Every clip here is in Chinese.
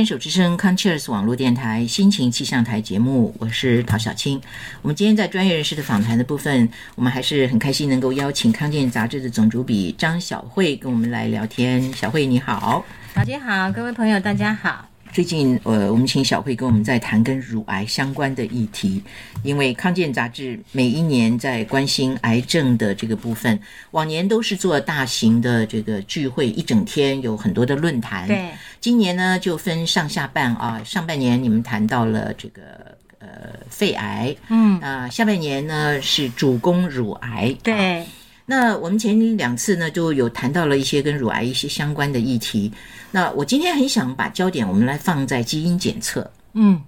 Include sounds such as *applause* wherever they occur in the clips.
牵手之声 c o n c h e r s 网络电台心情气象台节目，我是陶小青。我们今天在专业人士的访谈的部分，我们还是很开心能够邀请康健杂志的总主笔张小慧跟我们来聊天。小慧你好，小姐好，各位朋友大家好。最近，呃，我们请小慧跟我们在谈跟乳癌相关的议题，因为康健杂志每一年在关心癌症的这个部分，往年都是做大型的这个聚会，一整天有很多的论坛。对，今年呢就分上下半啊，上半年你们谈到了这个呃肺癌，嗯啊，下半年呢是主攻乳癌。对。那我们前两次呢，就有谈到了一些跟乳癌一些相关的议题。那我今天很想把焦点我们来放在基因检测。嗯。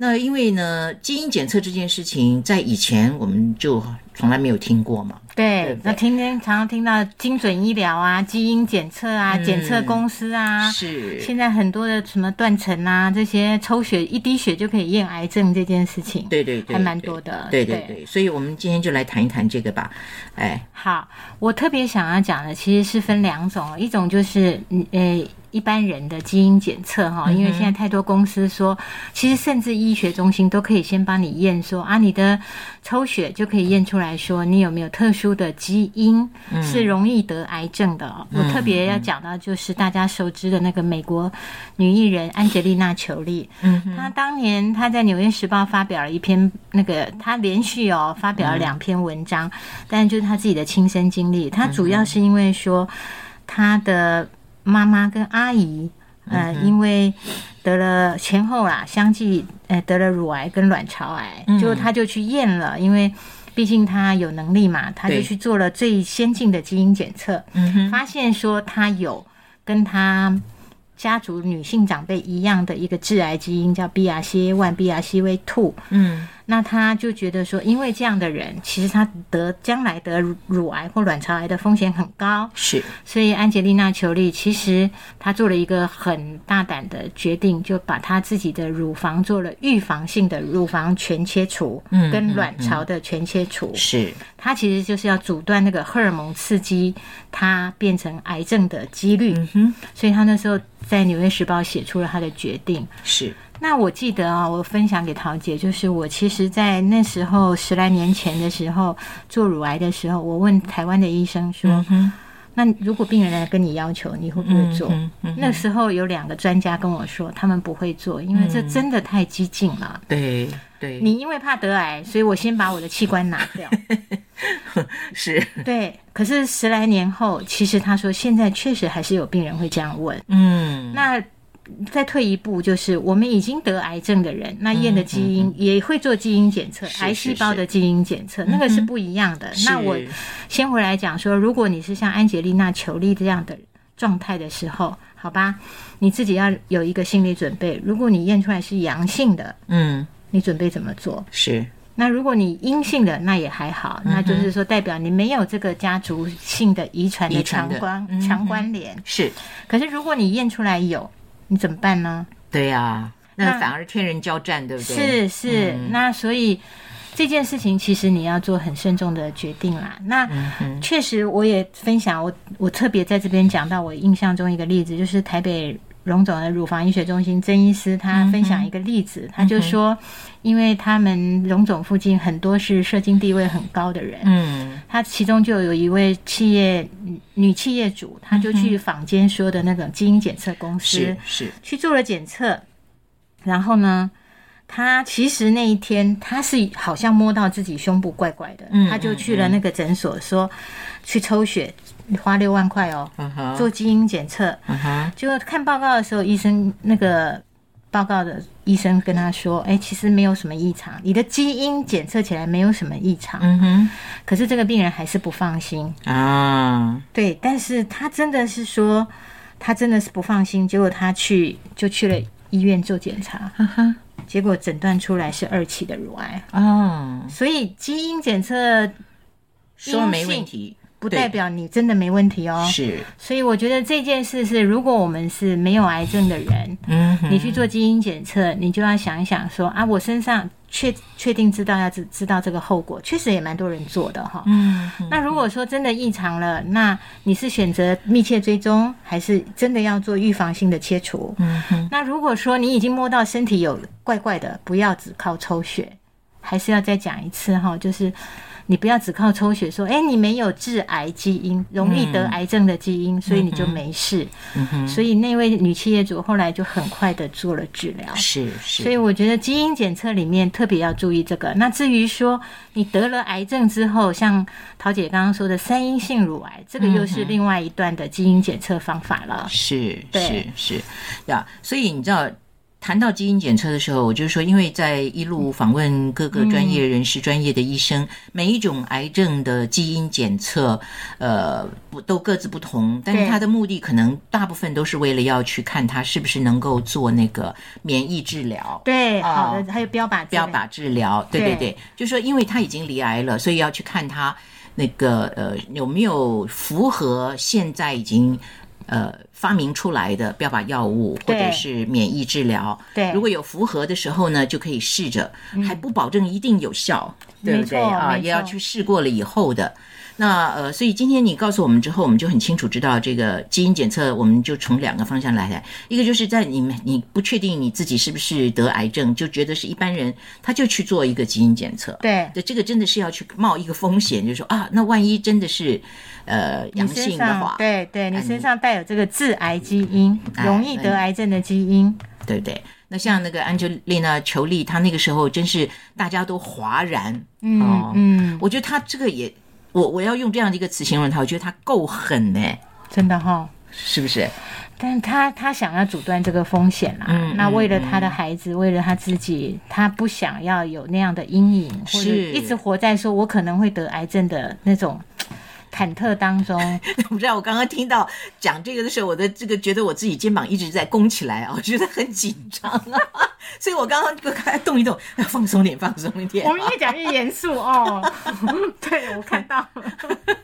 那因为呢，基因检测这件事情在以前我们就从来没有听过嘛。对，那天天常常听到精准医疗啊、基因检测啊、检测公司啊，是现在很多的什么断层啊，这些抽血一滴血就可以验癌症这件事情，对对对，还蛮多的。对对对，所以我们今天就来谈一谈这个吧。哎，好，我特别想要讲的其实是分两种，一种就是嗯呃。一般人的基因检测哈，因为现在太多公司说，其实甚至医学中心都可以先帮你验说啊，你的抽血就可以验出来说你有没有特殊的基因是容易得癌症的。我特别要讲到就是大家熟知的那个美国女艺人安吉丽娜·裘丽，嗯，她当年她在《纽约时报》发表了一篇那个，她连续哦发表了两篇文章，但就是她自己的亲身经历，她主要是因为说她的。妈妈跟阿姨，呃，因为得了前后啦，相继，呃，得了乳癌跟卵巢癌，就他就去验了，因为毕竟他有能力嘛，他就去做了最先进的基因检测，发现说他有跟他家族女性长辈一样的一个致癌基因，叫 BRCA1、BRCA2，嗯。那他就觉得说，因为这样的人，其实他得将来得乳癌或卵巢癌的风险很高。是，所以安吉丽娜·裘丽其实她做了一个很大胆的决定，就把她自己的乳房做了预防性的乳房全切除，嗯，跟卵巢的全切除。是，她其实就是要阻断那个荷尔蒙刺激她变成癌症的几率。嗯哼，所以她那时候在《纽约时报》写出了他的决定。是。那我记得啊，我分享给桃姐，就是我其实，在那时候十来年前的时候做乳癌的时候，我问台湾的医生说：“那如果病人来跟你要求，你会不会做？”那时候有两个专家跟我说，他们不会做，因为这真的太激进了。对对，你因为怕得癌，所以我先把我的器官拿掉。*laughs* 是，对。可是十来年后，其实他说现在确实还是有病人会这样问。嗯，那。再退一步，就是我们已经得癌症的人，那验的基因也会做基因检测，癌细胞的基因检测，那个是不一样的。那我先回来讲说，如果你是像安吉丽娜·裘丽这样的状态的时候，好吧，你自己要有一个心理准备。如果你验出来是阳性的，嗯，你准备怎么做？是。那如果你阴性的，那也还好，那就是说代表你没有这个家族性的遗传的强关强关联。是。可是如果你验出来有，你怎么办呢？对呀，那反而天人交战，对不对？是是，那所以这件事情其实你要做很慎重的决定啦。那确实，我也分享我我特别在这边讲到我印象中一个例子，就是台北荣总的乳房医学中心曾医师他分享一个例子，他就说。因为他们荣总附近很多是社经地位很高的人，嗯，他其中就有一位企业女企业主，他就去坊间说的那种基因检测公司是是。去做了检测，然后呢，他其实那一天他是好像摸到自己胸部怪怪的，他就去了那个诊所说去抽血，花六万块哦，做基因检测，结果看报告的时候，医生那个。报告的医生跟他说：“哎，其实没有什么异常，你的基因检测起来没有什么异常。”嗯哼，可是这个病人还是不放心啊。对，但是他真的是说，他真的是不放心。结果他去就去了医院做检查，结果诊断出来是二期的乳癌哦。所以基因检测说没问题。不代表你真的没问题哦。是，所以我觉得这件事是，如果我们是没有癌症的人，嗯，你去做基因检测，你就要想一想说啊，我身上确确定知道要知知道这个后果，确实也蛮多人做的哈。嗯，那如果说真的异常了，那你是选择密切追踪，还是真的要做预防性的切除？嗯哼，那如果说你已经摸到身体有怪怪的，不要只靠抽血，还是要再讲一次哈，就是你不要只靠抽血说，哎、你没有致癌基因，容易得癌症的基因，所以你就没事。嗯哼，所以那位女企业主后来就很快的做了治疗。是是，所以我觉得基因检测里面特别要注意这个。那至于说你得了癌症之后，像桃姐刚刚说的三阴性乳癌，这个又是另外一段的基因检测方法了。是是对是呀，所以你知道。谈到基因检测的时候，我就是说，因为在一路访问各个专业人士、专业的医生，每一种癌症的基因检测，呃，不都各自不同，但是对。它的目的可能大部分都是为了要去看它是不是能够做那个免疫治疗。对，哦好的，还有标靶治疗标靶治疗，对对对。对，就是说，因为他已经离癌了，所以要去看他那个呃有没有符合现在已经呃发明出来的标靶药物或者是免疫治疗。对如果有符合的时候呢，就可以试着，还不保证一定有效，对不对啊？也要去试过了以后的。那呃，所以今天你告诉我们之后，我们就很清楚知道这个基因检测，我们就从两个方向来来，一个就是在你们你不确定你自己是不是得癌症，就觉得是一般人，他就去做一个基因检测。对，对，这个真的是要去冒一个风险，就是说啊，那万一真的是呃阳性的话，对对，你哎身上带有这个致癌基因，哎容易得癌症的基因。对不对？那像那个安吉丽娜·裘丽，她那个时候真是大家都哗然。嗯哦嗯，我觉得她这个也，我我要用这样的一个词形容他，我觉得他够狠呢，真的哈。是不是？但他他想要阻断这个风险啦，嗯那为了他的孩子，为了他自己，他不想要有那样的阴影，或者是一直活在说我可能会得癌症的那种忐忑当中。*laughs* 我不知道，我刚刚听到讲这个的时候，我的这个觉得我自己肩膀一直在弓起来啊，我觉得很紧张啊，*laughs* 所以我刚刚动一动，要 *laughs* 放松点，放松一点啊。我们越讲越严肃哦。对，我看到了。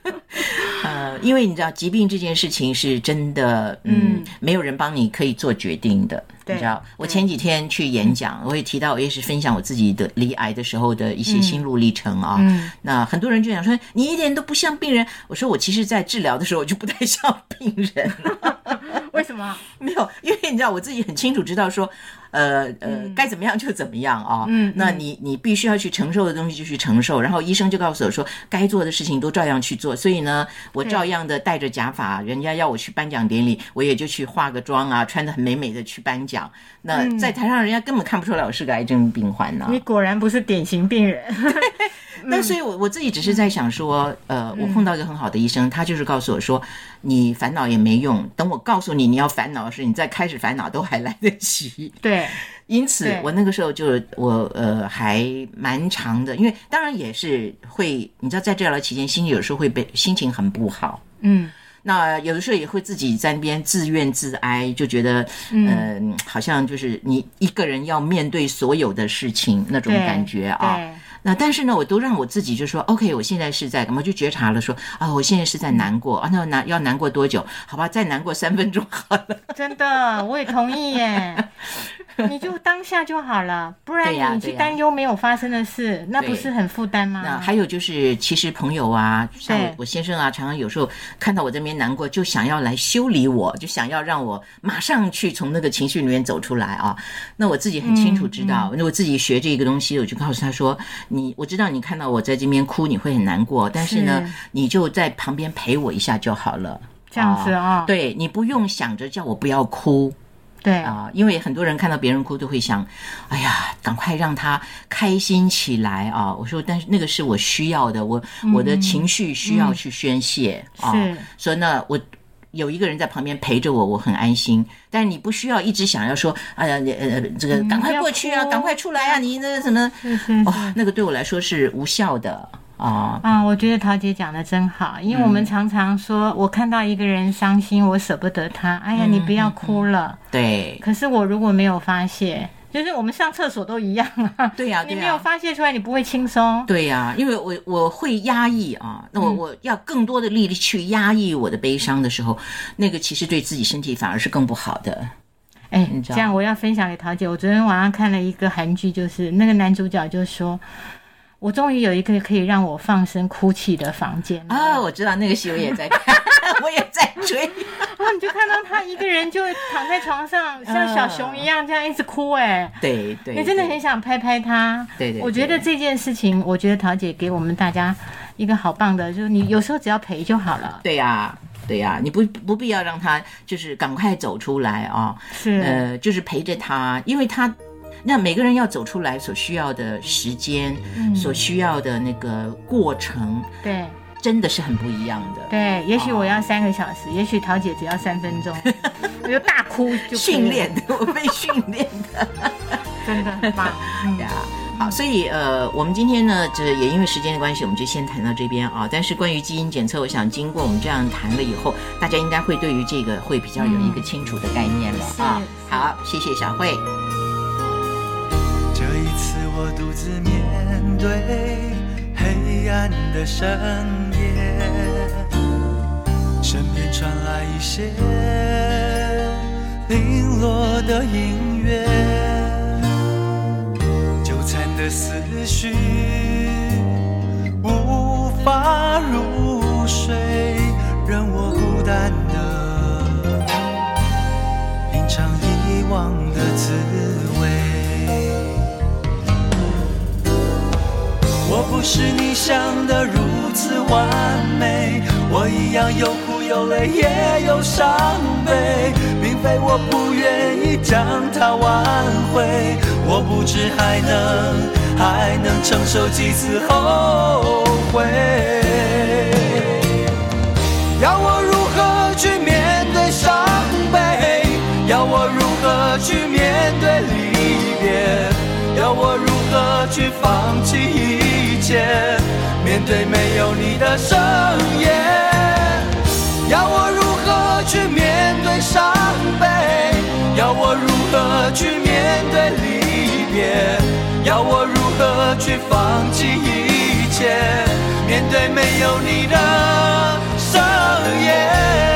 呃，因为你知道，疾病这件事情是真的，嗯，没有人帮你可以做决定的。你知道，我前几天去演讲，我也提到，我也是分享我自己的离癌的时候的一些心路历程啊。嗯那很多人就想说，你一点都不像病人。我说，我其实，在治疗的时候，我就不太像病人。*laughs* 为什么？*laughs* 没有，因为你知道，我自己很清楚知道说，呃呃，该怎么样就怎么样啊。嗯那你你必须要去承受的东西就去承受，然后医生就告诉我说，该做的事情都照样去做。所以呢，我照样的戴着假发，人家要我去颁奖典礼，我也就去化个妆啊，穿的很美美的去颁奖。那在台上，人家根本看不出来我是个癌症病患呢、你果然不是典型病人。*laughs* 那所以我，我自己只是在想说，呃，我碰到一个很好的医生，他就是告诉我说，你烦恼也没用，等我告诉你你要烦恼的时候，你再开始烦恼都还来得及。*laughs* 对，因此，我那个时候就我呃还蛮长的，因为当然也是会，你知道在治疗期间，心里有时候会被心情很不好。嗯，那有的时候也会自己在那边自怨自哀，就觉得，嗯、好像就是你一个人要面对所有的事情那种感觉啊。对那但是呢，我都让我自己就说，OK，我现在是在，我就觉察了说，啊，我现在是在难过啊，那难要难过多久？好吧，再难过三分钟好了。真的，我也同意耶。*laughs* *laughs* 你就当下就好了，不然你去担忧没有发生的事，那不是很负担吗？那还有就是，其实朋友啊，像我先生啊，常常有时候看到我这边难过，就想要来修理我，就想要让我马上去从那个情绪里面走出来啊。那我自己很清楚知道，嗯那、我自己学这个东西，我就告诉他说：“你我知道你看到我在这边哭，你会很难过，但是呢，是你就在旁边陪我一下就好了。”这样子啊、对你不用想着叫我不要哭，对啊，因为很多人看到别人哭都会想，哎呀，赶快让他开心起来啊！我说，但是那个是我需要的，我、我的情绪需要去宣泄、啊。是所以呢，我有一个人在旁边陪着我，我很安心。但是你不需要一直想要说，哎呀，你呃，这个赶快过去啊，赶快出来啊！你那什么，哇、那个对我来说是无效的啊。啊，我觉得桃姐讲的真好，因为我们常常说，我看到一个人伤心，我舍不得他，哎呀，你不要哭了。对，可是我如果没有发泄，就是我们上厕所都一样啊。对呀、你没有发泄出来，你不会轻松。对呀、因为我我会压抑啊，那我嗯我要更多的力力去压抑我的悲伤的时候，那个其实对自己身体反而是更不好的。哎你，知道这样我要分享给桃姐。我昨天晚上看了一个韩剧，就是那个男主角就说：“我终于有一个可以让我放声哭泣的房间了。啊，我知道那个戏我也在看，*laughs* 我也在追。然后你就看到他一个人就躺在床上，像小熊一样这样一直哭、哎。对对，你真的很想拍拍他。对对我觉得这件事情，我觉得桃姐给我们大家一个好棒的，就是你有时候只要陪就好了。对呀、对呀、你不不必要让他就是赶快走出来啊、是，呃，就是陪着他，因为他那每个人要走出来所需要的时间，嗯所需要的那个过程，对真的是很不一样的。对，也许我要三个小时，也许桃姐只要三分钟，*laughs* 我就大哭就训练的，我被训练的 *laughs* 真的很棒。*laughs* 嗯呀。好，所以呃，我们今天呢，这也因为时间的关系，我们就先谈到这边啊。但是关于基因检测，我想经过我们这样谈了以后，大家应该会对于这个会比较有一个清楚的概念了啊。是是好，谢谢小慧。我独自面对黑暗的深夜，身边传来一些零落的音乐，纠缠的思绪无法入睡，任我孤单的品尝遗忘的滋味。是你想的如此完美，我一样有苦有泪，也有伤悲，并非我不愿意将它挽回，我不知还能还能承受几次后悔。要我如何去面对伤悲？要我如何去面对离别？要我如何去放弃一？面对没有你的深夜，要我如何去面对伤悲？要我如何去面对离别？要我如何去放弃一切？面对没有你的深夜。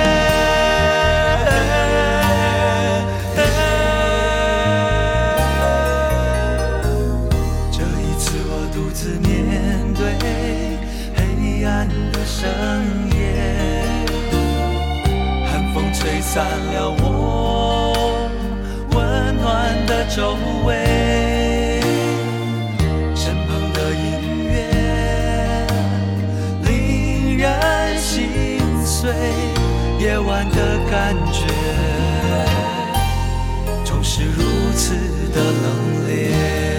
晚的感觉总是如此的冷冽。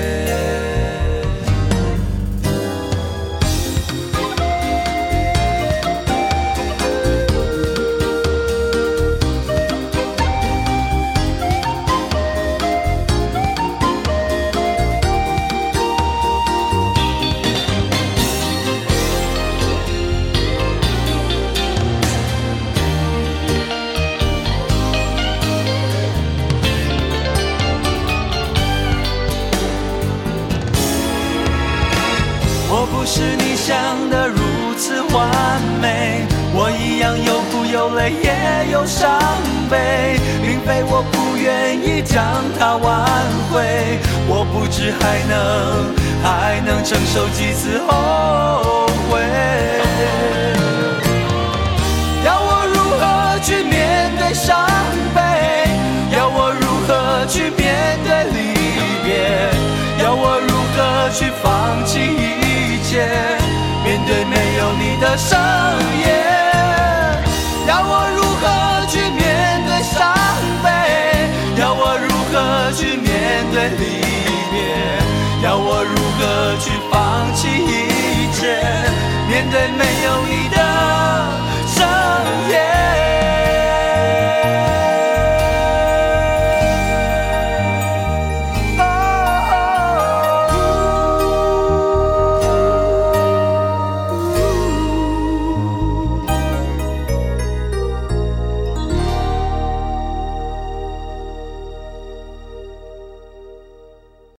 泪，也有伤悲，并非我不愿意将它挽回，我不知还能还能承受几次后悔。要我如何去面对伤悲？要我如何去面对离别？要我如何去放弃一切？面对没有你的深夜，对没有。